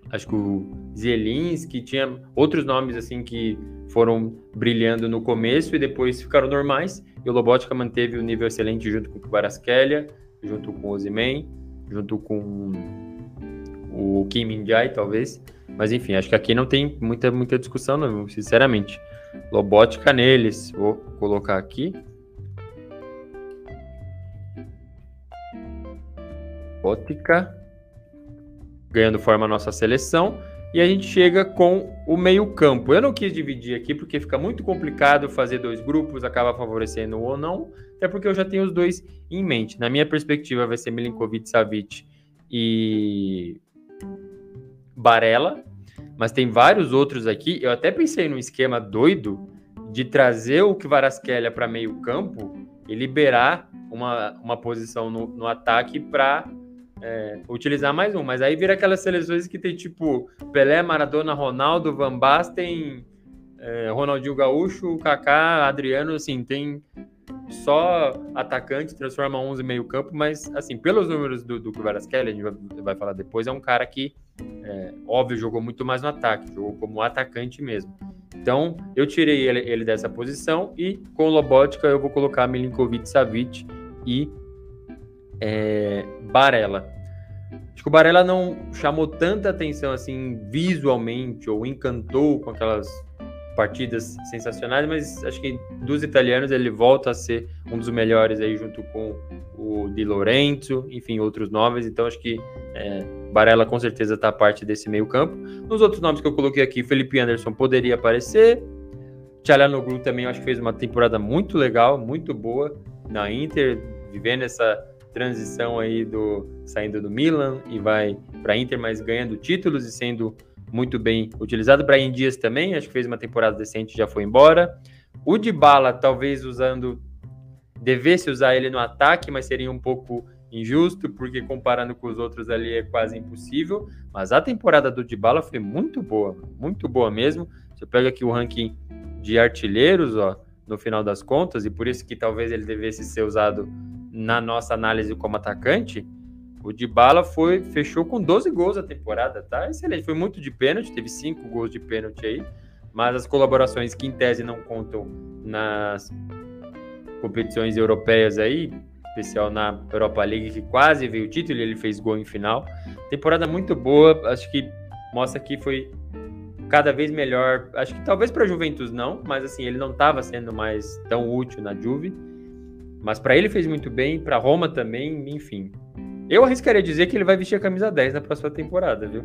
A: Acho que o Zielinski, tinha outros nomes assim que foram brilhando no começo e depois ficaram normais. E o Lobotka manteve o nível excelente junto com o Kvaratskhelia, junto com o Ozyman junto com o Kim Min-jae, talvez. Mas enfim, acho que aqui não tem muita, muita discussão, não, sinceramente. Lobótica neles, vou colocar aqui. Ótica. Ganhando forma a nossa seleção. E a gente chega com o meio-campo. Eu não quis dividir aqui porque fica muito complicado fazer dois grupos, acaba favorecendo ou não, até porque eu já tenho os dois em mente. Na minha perspectiva, vai ser Milinkovic, Savic e Barella, mas tem vários outros aqui. Eu até pensei num esquema doido de trazer o Kvaratskhelia para meio-campo e liberar uma, uma posição no, no ataque para é, utilizar mais um, mas aí vira aquelas seleções que tem tipo Pelé, Maradona, Ronaldo, Van Basten, é, Ronaldinho Gaúcho, Kaká, Adriano, assim, tem só atacante, transforma 11 meio campo, mas assim, pelos números do, do Kvaratskhelia, a gente vai, vai, falar depois, é um cara que, é, óbvio, jogou muito mais no ataque, jogou como atacante mesmo. Então, eu tirei ele, ele dessa posição e com Lobotka eu vou colocar Milinkovic, Savic e é, Barella. Acho que o Barella não chamou tanta atenção assim visualmente ou encantou com aquelas partidas sensacionais, mas acho que dos italianos ele volta a ser um dos melhores aí junto com o Di Lorenzo, enfim, outros nomes. Então acho que é, Barella com certeza está parte desse meio campo. Nos outros nomes que eu coloquei aqui, Felipe Anderson poderia aparecer. Tchalanoglu também acho que fez uma temporada muito legal, muito boa na Inter, vivendo essa transição aí do saindo do Milan e vai para Inter, mas ganhando títulos e sendo muito bem utilizado. Brian Dias também, acho que fez uma temporada decente, já foi embora. O Dybala talvez usando devesse usar ele no ataque, mas seria um pouco injusto, porque comparando com os outros ali é quase impossível. Mas a temporada do Dybala foi muito boa, muito boa mesmo. Você pega aqui o ranking de artilheiros, ó, no final das contas, e por isso que talvez ele devesse ser usado na nossa análise como atacante, o Dybala foi, fechou com 12 gols a temporada, tá? Excelente. Foi muito de pênalti, teve 5 gols de pênalti aí, mas as colaborações que em tese não contam nas competições europeias aí, especial na Europa League, que quase veio o título ele fez gol em final. Temporada muito boa, acho que mostra que foi cada vez melhor. Acho que talvez para Juventus não, mas assim, ele não estava sendo mais tão útil na Juve mas para ele fez muito bem, para Roma também, enfim. Eu arriscaria dizer que ele vai vestir a camisa 10 na próxima temporada, viu?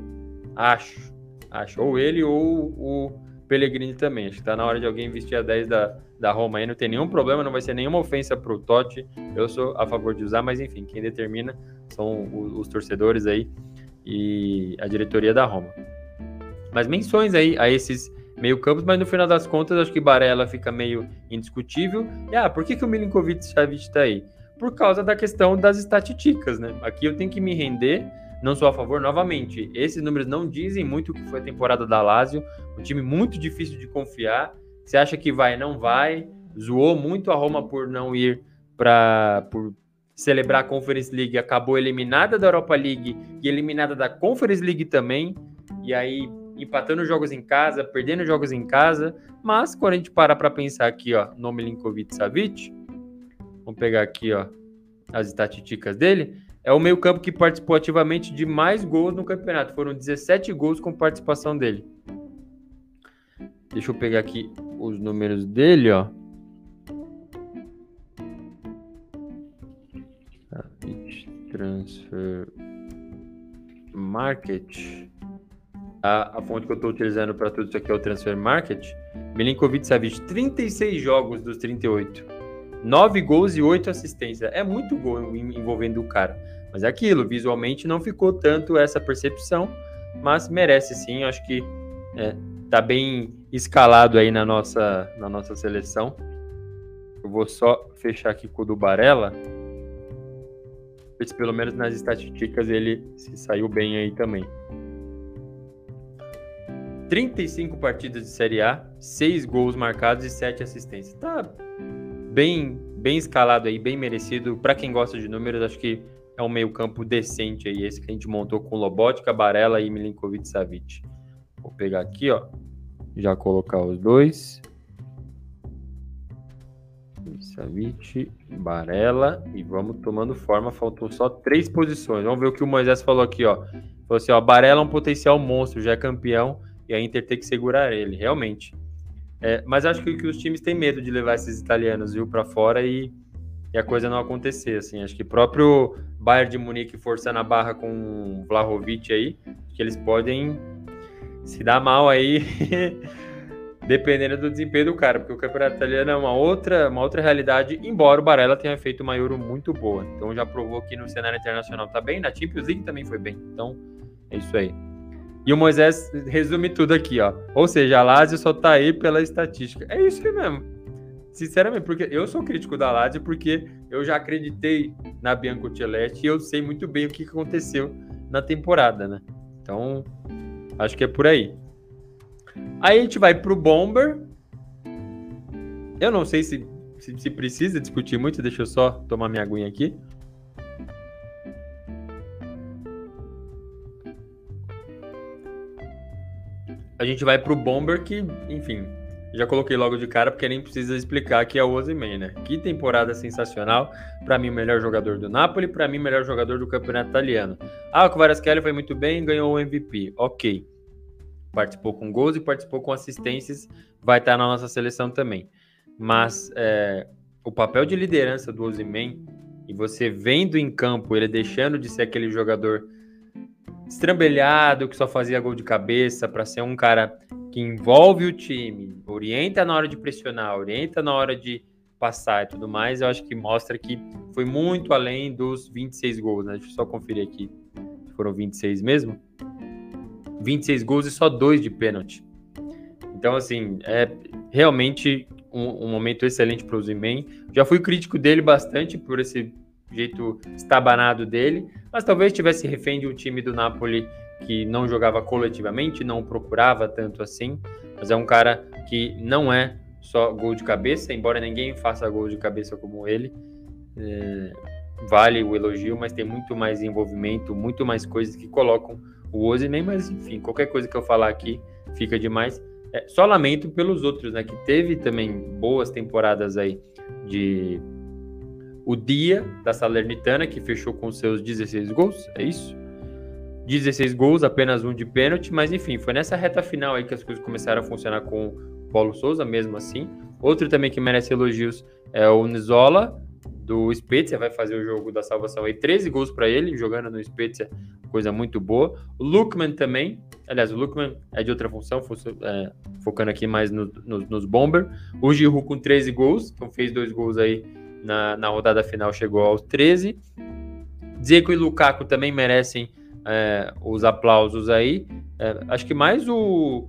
A: Acho. Acho. Ou ele ou o Pellegrini também. Acho que tá na hora de alguém vestir a 10 da, da Roma aí. Não tem nenhum problema, não vai ser nenhuma ofensa pro Totti. Eu sou a favor de usar, mas enfim, quem determina são os, os torcedores aí e a diretoria da Roma. Mas menções aí a esses meio campos, mas no final das contas acho que Barella fica meio indiscutível. E ah, por que, que o Milinkovic Savic tá aí? Por causa da questão das estatísticas, né? Aqui eu tenho que me render não sou a favor, novamente, esses números não dizem muito o que foi a temporada da Lazio, um time muito difícil de confiar. Você acha que vai, não vai. Zoou muito a Roma por não ir para por celebrar a Conference League, acabou eliminada da Europa League e eliminada da Conference League também. E aí empatando jogos em casa, perdendo jogos em casa, mas quando a gente para para pensar aqui, ó, no Milinkovic Savic, vamos pegar aqui, ó, as estatísticas dele, é o meio-campo que participou ativamente de mais gols no campeonato. Foram 17 gols com participação dele. Deixa eu pegar aqui os números dele, ó. Transfer Market. A, a fonte que eu estou utilizando para tudo isso aqui é o Transfer Market. Milinkovic Savic, 36 jogos dos 38. 9 gols e 8 assistências. É muito gol envolvendo o cara. Mas é aquilo, visualmente não ficou tanto essa percepção, mas merece sim, acho que é, tá bem escalado aí na nossa, na nossa seleção. Eu vou só fechar aqui com o do Barella, pelo menos nas estatísticas ele se saiu bem aí também. 35 partidas de Série A, 6 gols marcados e 7 assistências. Tá bem, bem escalado aí, bem merecido. Para quem gosta de números, acho que é um meio-campo decente aí, esse que a gente montou com Lobotka, Barella e Milinkovic Savic. Vou pegar aqui, ó, já colocar os dois. Savic, Barella e vamos tomando forma. Faltou só três posições. Vamos ver o que o Moisés falou aqui, ó. Falou assim, ó, Barella é um potencial monstro, já é campeão e a Inter tem que segurar ele, realmente. É, mas acho que, que, os times têm medo de levar esses italianos, viu, para fora e e a coisa não acontecer, assim. Acho que próprio Bayern de Munique forçando a barra com o Vlahovic aí, que eles podem se dar mal aí, dependendo do desempenho do cara, porque o campeonato italiano é uma outra, uma outra realidade, embora o Barella tenha feito uma Euro muito boa. Então já provou que no cenário internacional tá bem, na Champions League também foi bem. Então, é isso aí. E o Moisés resume tudo aqui, ó. Ou seja, a Lazio só tá aí pela estatística. É isso aí mesmo. Sinceramente, porque eu sou crítico da Lazio porque eu já acreditei na Bianco Celeste e eu sei muito bem o que aconteceu na temporada, né? Então, acho que é por aí. Aí a gente vai pro Bomber. Eu não sei se, se, se precisa discutir muito, deixa eu só tomar minha aguinha aqui. A gente vai pro Bomber que, enfim, já coloquei logo de cara, porque nem precisa explicar que é o Ozyman, né? Que temporada sensacional. Para mim, o melhor jogador do Napoli. Para mim, o melhor jogador do campeonato italiano. Ah, o Kvaratskhelia foi muito bem, ganhou o MVP. Ok. Participou com gols e participou com assistências. Vai estar na nossa seleção também. Mas é, o papel de liderança do Ozyman e você vendo em campo ele deixando de ser aquele jogador estrambelhado que só fazia gol de cabeça para ser um cara que envolve o time, orienta na hora de pressionar, orienta na hora de passar e tudo mais, eu acho que mostra que foi muito além dos 26 gols, né? Deixa eu só conferir aqui. Foram 26 mesmo? 26 gols e só dois de pênalti. Então, assim, é realmente um, um momento excelente para o Zimen. Já fui crítico dele bastante por esse jeito estabanado dele, mas talvez tivesse refém de um time do Napoli que não jogava coletivamente, não procurava tanto assim, mas é um cara que não é só gol de cabeça, embora ninguém faça gol de cabeça como ele. É, vale o elogio, mas tem muito mais envolvimento, muito mais coisas que colocam o Ozyman, mas enfim, qualquer coisa que eu falar aqui fica demais. É, só lamento pelos outros, né, que teve também boas temporadas aí de o dia da Salernitana, que fechou com seus 16 gols, é isso? 16 gols, apenas um de pênalti, mas enfim, foi nessa reta final aí que as coisas começaram a funcionar com o Paulo Souza, mesmo assim. Outro também que merece elogios é o Nizola, do Spezia, vai fazer o jogo da salvação aí, 13 gols para ele, jogando no Spezia, coisa muito boa. O Lukman também, aliás, o Lukman é de outra função, é, focando aqui mais no, no, nos Bomber. O Giroud com 13 gols, então fez dois gols aí na, na rodada final, chegou aos 13. Dzeko e Lukaku também merecem é, os aplausos aí. É, acho que mais o,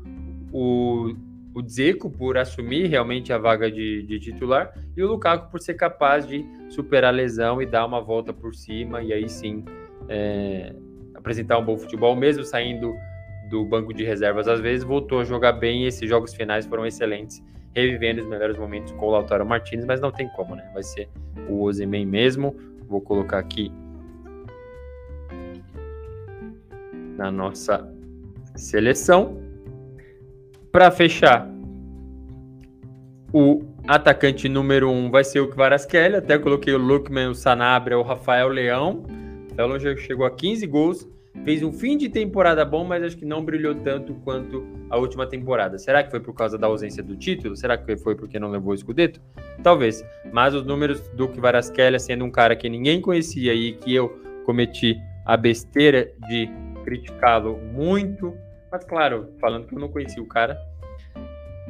A: o, o Dzeko por assumir realmente a vaga de, de, titular e o Lukaku por ser capaz de superar a lesão e dar uma volta por cima e aí sim é, apresentar um bom futebol, mesmo saindo do banco de reservas às vezes, voltou a jogar bem e esses jogos finais foram excelentes, revivendo os melhores momentos com o Lautaro Martinez, mas não tem como, né? Vai ser o Ozyman mesmo. Vou colocar aqui na nossa seleção. Para fechar, o atacante número um vai ser o Kvaratskhelia. Até coloquei o Lukman, o Sanabria, o Rafael Leão. O já chegou a 15 gols, fez um fim de temporada bom, mas acho que não brilhou tanto quanto a última temporada. Será que foi por causa da ausência do título? Será que foi porque não levou o escudeto? Talvez. Mas os números do Kvaratskhelia, sendo um cara que ninguém conhecia e que eu cometi a besteira de criticá-lo muito, mas claro, falando que eu não conhecia o cara.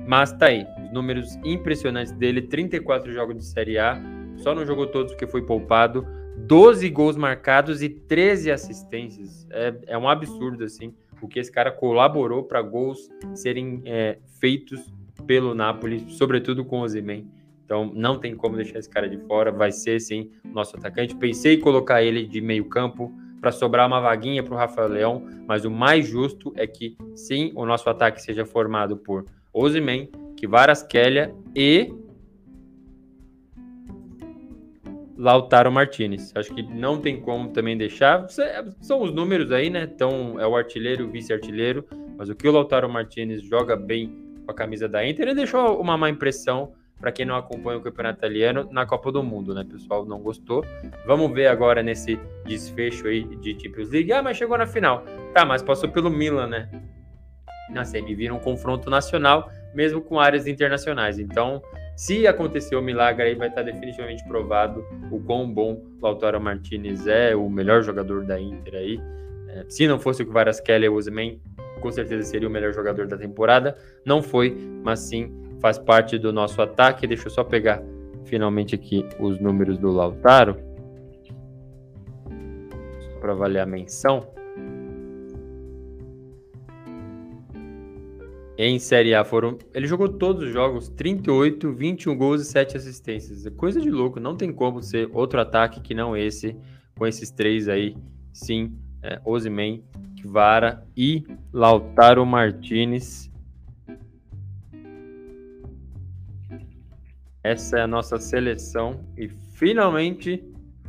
A: Mas tá aí, os números impressionantes dele, 34 jogos de Série A, só não jogou todos porque foi poupado, 12 gols marcados e 13 assistências. É, é um absurdo, assim, o que esse cara colaborou para gols serem é, feitos pelo Napoli, sobretudo com o Zimen. Então não tem como deixar esse cara de fora, vai ser sim nosso atacante. Pensei em colocar ele de meio campo, para sobrar uma vaguinha para o Rafael Leão, mas o mais justo é que sim, o nosso ataque seja formado por Ozyman, Kvaratskhelia e Lautaro Martinez. Acho que não tem como também deixar. São os números aí, né? Então é o artilheiro, o vice-artilheiro, mas o que o Lautaro Martinez joga bem com a camisa da Inter, ele deixou uma má impressão para quem não acompanha o campeonato italiano na Copa do Mundo, né? Pessoal não gostou. Vamos ver agora nesse desfecho aí de Champions League. Ah, mas chegou na final. Tá, mas passou pelo Milan, né? Na semi vira um confronto nacional, mesmo com áreas internacionais. Então, se acontecer o milagre aí, vai estar definitivamente provado o quão bom Lautaro Martinez é, o melhor jogador da Inter aí. É, se não fosse o Kvaratskhelia e o Osimhen, com certeza seria o melhor jogador da temporada. Não foi, mas sim faz parte do nosso ataque. Deixa eu só pegar finalmente aqui os números do Lautaro para valer a menção. Em Série A foram. Ele jogou todos os jogos, 38, 21 gols e 7 assistências. É coisa de louco, não tem como ser outro ataque que não esse, com esses três aí. Sim, é, Osimen, Kvara e Lautaro Martinez. Essa é a nossa seleção e finalmente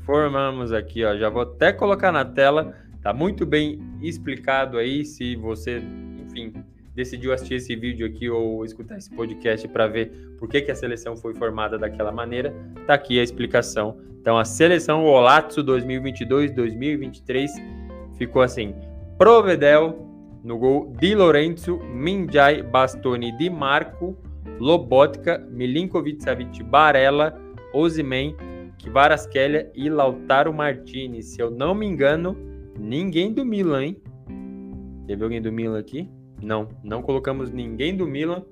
A: formamos aqui, ó. Já vou até colocar na tela. Tá muito bem explicado aí. Se você, enfim, decidiu assistir esse vídeo aqui ou escutar esse podcast para ver por que, que a seleção foi formada daquela maneira, tá aqui a explicação. Então, a seleção Olatsu 2022-2023 ficou assim: Provedel no gol, Di Lorenzo, Minjai, Bastoni, Di Marco, Lobotka, Milinkovic Savic, Barella, Ozimen, Kvaratskhelia e Lautaro Martinez. Se eu não me engano, ninguém do Milan, hein? Teve alguém do Milan aqui? Não, não colocamos ninguém do Milan.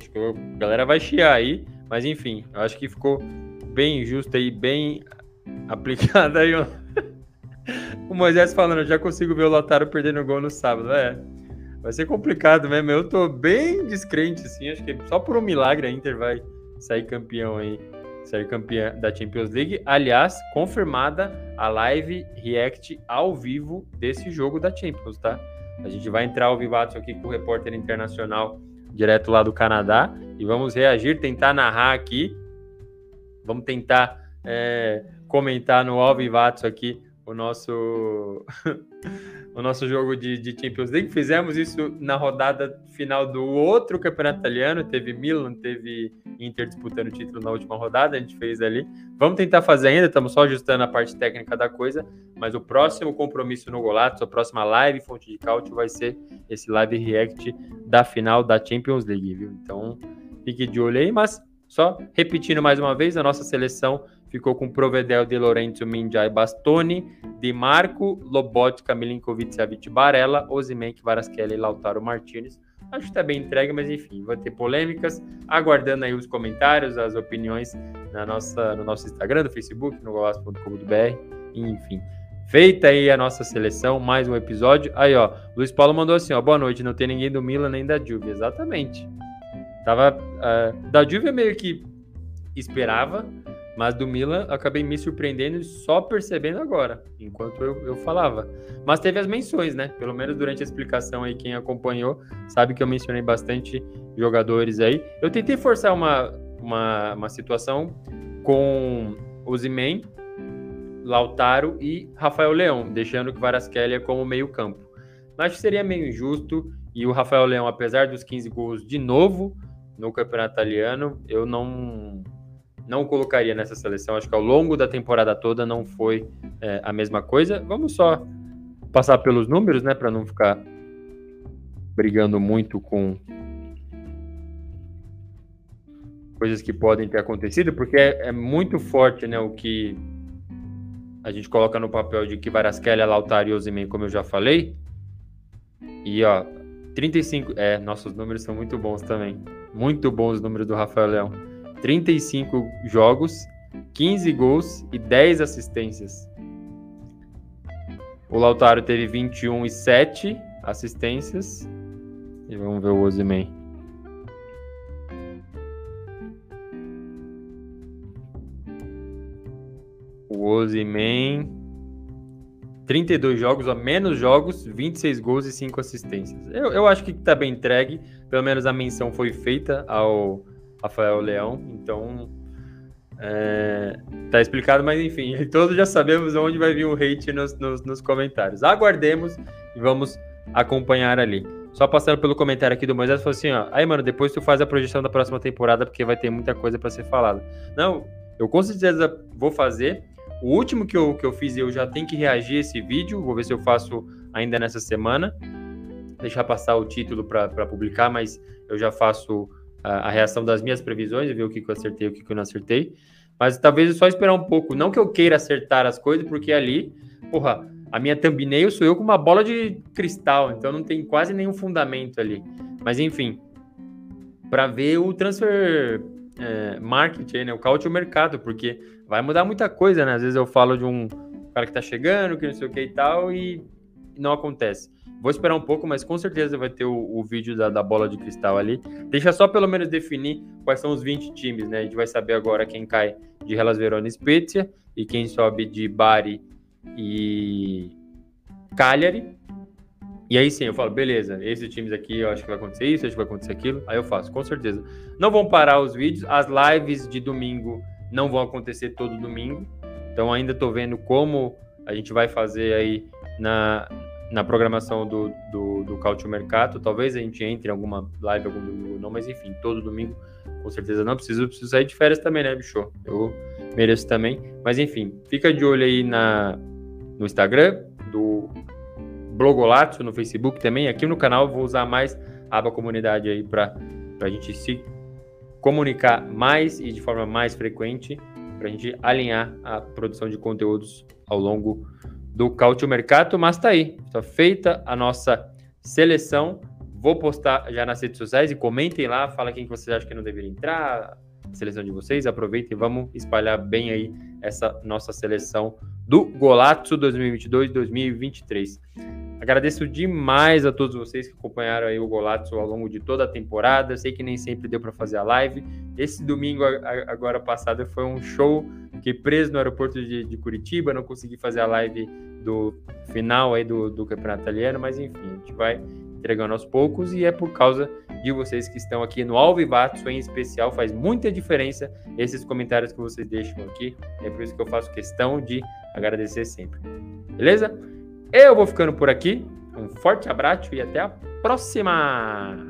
A: Acho que a galera vai chiar aí, mas enfim, acho que ficou bem justo aí, bem aplicado aí. o Moisés falando, já consigo ver o Lautaro perdendo gol no sábado. É, Vai ser complicado mesmo. Eu tô bem descrente, assim. Acho que só por um milagre a Inter vai sair campeão aí. Sair campeã da Champions League. Aliás, confirmada a live react ao vivo desse jogo da Champions, tá? A gente vai entrar ao vivato aqui com o repórter internacional direto lá do Canadá e vamos reagir, tentar narrar aqui. Vamos tentar é, comentar no ao vivato aqui o nosso o nosso jogo de, de, Champions League. Fizemos isso na rodada final do outro campeonato italiano. Teve Milan, teve Inter disputando o título na última rodada. A gente fez ali. Vamos tentar fazer ainda, estamos só ajustando a parte técnica da coisa. Mas o próximo compromisso no Golato, a próxima live Fonte de Cálcio vai ser esse live react da final da Champions League, viu? Então fique de olho aí, mas só repetindo mais uma vez, a nossa seleção ficou com Provedel, De Lorenzo, Minjai, Bastoni, Di Marco, Lobotka, Milinkovic, Savic, Barella, Ozimenk, Varaskelli Lautaro Martinez. Acho que está bem entregue, mas enfim, vai ter polêmicas. Aguardando aí os comentários, as opiniões na nossa, no nosso Instagram, no Facebook, no golaço.com.br, enfim. Feita aí a nossa seleção, mais um episódio. Aí, ó, Luiz Paulo mandou assim, ó, boa noite, não tem ninguém do Milan nem da Juve. Exatamente. Tava, uh, da Juve meio que esperava, mas do Milan acabei me surpreendendo e só percebendo agora, enquanto eu, eu falava. Mas teve as menções, né? Pelo menos durante a explicação aí, quem acompanhou sabe que eu mencionei bastante jogadores aí. Eu tentei forçar uma, uma, uma situação com o Zimen, Lautaro e Rafael Leão, deixando que Varaskelia como meio campo. Mas acho que seria meio injusto e o Rafael Leão, apesar dos 15 gols de novo no campeonato italiano, eu não não colocaria nessa seleção. Acho que ao longo da temporada toda não foi é, a mesma coisa. Vamos só passar pelos números, né, para não ficar brigando muito com coisas que podem ter acontecido, porque é, é muito forte, né, o que a gente coloca no papel de que Varaskelia, Lautaro e Ozyman, como eu já falei. E ó, 35, é, nossos números são muito bons também. Muito bons os números do Rafael Leão. 35 jogos, 15 gols e 10 assistências. O Lautaro teve 21 e 7 assistências. E vamos ver o Ozyman. O Ozyman 32 jogos, a menos jogos, 26 gols e 5 assistências. Eu, eu acho que tá bem entregue. Pelo menos a menção foi feita ao Rafael Leão. Então, é, tá explicado, mas enfim, todos já sabemos onde vai vir o hate nos, nos, nos comentários. Aguardemos e vamos acompanhar ali. Só passando pelo comentário aqui do Moisés, falou assim: ó, aí, mano, depois tu faz a projeção da próxima temporada, porque vai ter muita coisa para ser falada. Não, eu com certeza vou fazer. O último que eu, que eu fiz, eu já tenho que reagir a esse vídeo. Vou ver se eu faço ainda nessa semana. Deixar passar o título para publicar, mas eu já faço a, a, reação das minhas previsões, ver o que, que eu acertei e o que, que eu não acertei. Mas talvez eu só esperar um pouco. Não que eu queira acertar as coisas, porque ali, porra, a minha thumbnail sou eu com uma bola de cristal, então não tem quase nenhum fundamento ali. Mas enfim, para ver o transfer é, marketing, né? O caute o mercado, porque vai mudar muita coisa, né? Às vezes eu falo de um cara que tá chegando, que não sei o que e tal, e não acontece. Vou esperar um pouco, mas com certeza vai ter o, o vídeo da, da, bola de cristal ali. Deixa só pelo menos definir quais são os 20 times, né? A gente vai saber agora quem cai de Hellas Verona e Spezia e quem sobe de Bari e Cagliari. E aí sim, eu falo, beleza, esses times aqui eu acho que vai acontecer isso, acho que vai acontecer aquilo. Aí eu faço, com certeza. Não vão parar os vídeos, as lives de domingo não vão acontecer todo domingo. Então ainda estou vendo como a gente vai fazer aí na, na programação do, do, do Cautio. Talvez a gente entre em alguma live algum domingo, não, mas enfim, todo domingo com certeza não preciso. Preciso sair de férias também, né, bicho? Eu mereço também. Mas enfim, fica de olho aí na, no Instagram do Blogolato no Facebook também. Aqui no canal vou usar mais a aba comunidade aí para a gente se comunicar mais e de forma mais frequente, para a gente alinhar a produção de conteúdos ao longo do Cautio Mercato. Mas tá aí, está feita a nossa seleção. Vou postar já nas redes sociais e comentem lá, fala quem que vocês acham que não deveria entrar, a seleção de vocês, aproveitem e vamos espalhar bem aí essa nossa seleção do Golazzo 2022-2023. Agradeço demais a todos vocês que acompanharam aí o Golazzo ao longo de toda a temporada. Sei que nem sempre deu para fazer a live. Esse domingo agora passado foi um show que preso no aeroporto de, de, Curitiba, não consegui fazer a live do final aí do, do campeonato italiano, mas enfim, a gente vai entregando aos poucos e é por causa de vocês que estão aqui no Alvivato em especial, faz muita diferença esses comentários que vocês deixam aqui. É por isso que eu faço questão de agradecer sempre. Beleza? Eu vou ficando por aqui. Um forte abraço e até a próxima!